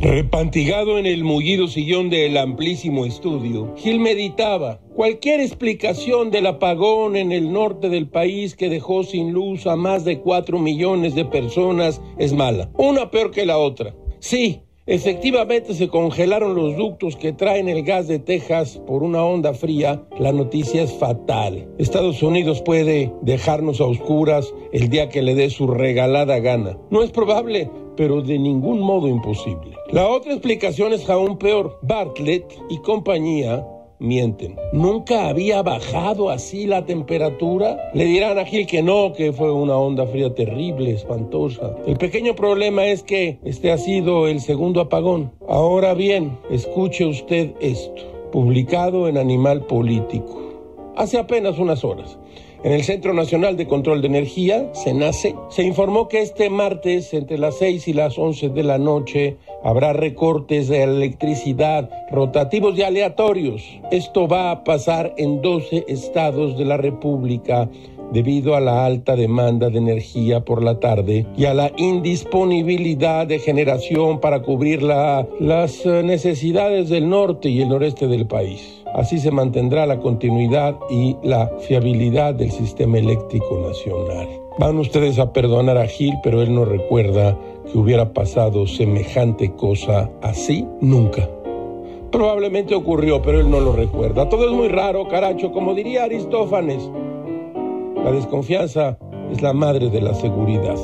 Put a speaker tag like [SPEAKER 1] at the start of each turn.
[SPEAKER 1] Repantigado en el mullido sillón del amplísimo estudio, Gil meditaba. Cualquier explicación del apagón en el norte del país que dejó sin luz a más de cuatro millones de personas es mala. Una peor que la otra. Sí, Efectivamente se congelaron los ductos que traen el gas de Texas por una onda fría. La noticia es fatal. Estados Unidos puede dejarnos a oscuras el día que le dé su regalada gana. No es probable, pero de ningún modo imposible. La otra explicación es aún peor. Bartlett y compañía mienten. Nunca había bajado así la temperatura. Le dirán a Gil que no, que fue una onda fría terrible, espantosa. El pequeño problema es que este ha sido el segundo apagón. Ahora bien, escuche usted esto, publicado en Animal Político, hace apenas unas horas. En el Centro Nacional de Control de Energía, CENACE, se informó que este martes, entre las 6 y las 11 de la noche, habrá recortes de electricidad rotativos y aleatorios. Esto va a pasar en 12 estados de la República debido a la alta demanda de energía por la tarde y a la indisponibilidad de generación para cubrir las eh, necesidades del norte y el noreste del país. Así se mantendrá la continuidad y la fiabilidad del sistema eléctrico nacional. Van ustedes a perdonar a Gil, pero él no recuerda que hubiera pasado semejante cosa así nunca. Probablemente ocurrió, pero él no lo recuerda. Todo es muy raro, caracho, como diría Aristófanes. La desconfianza es la madre de la seguridad.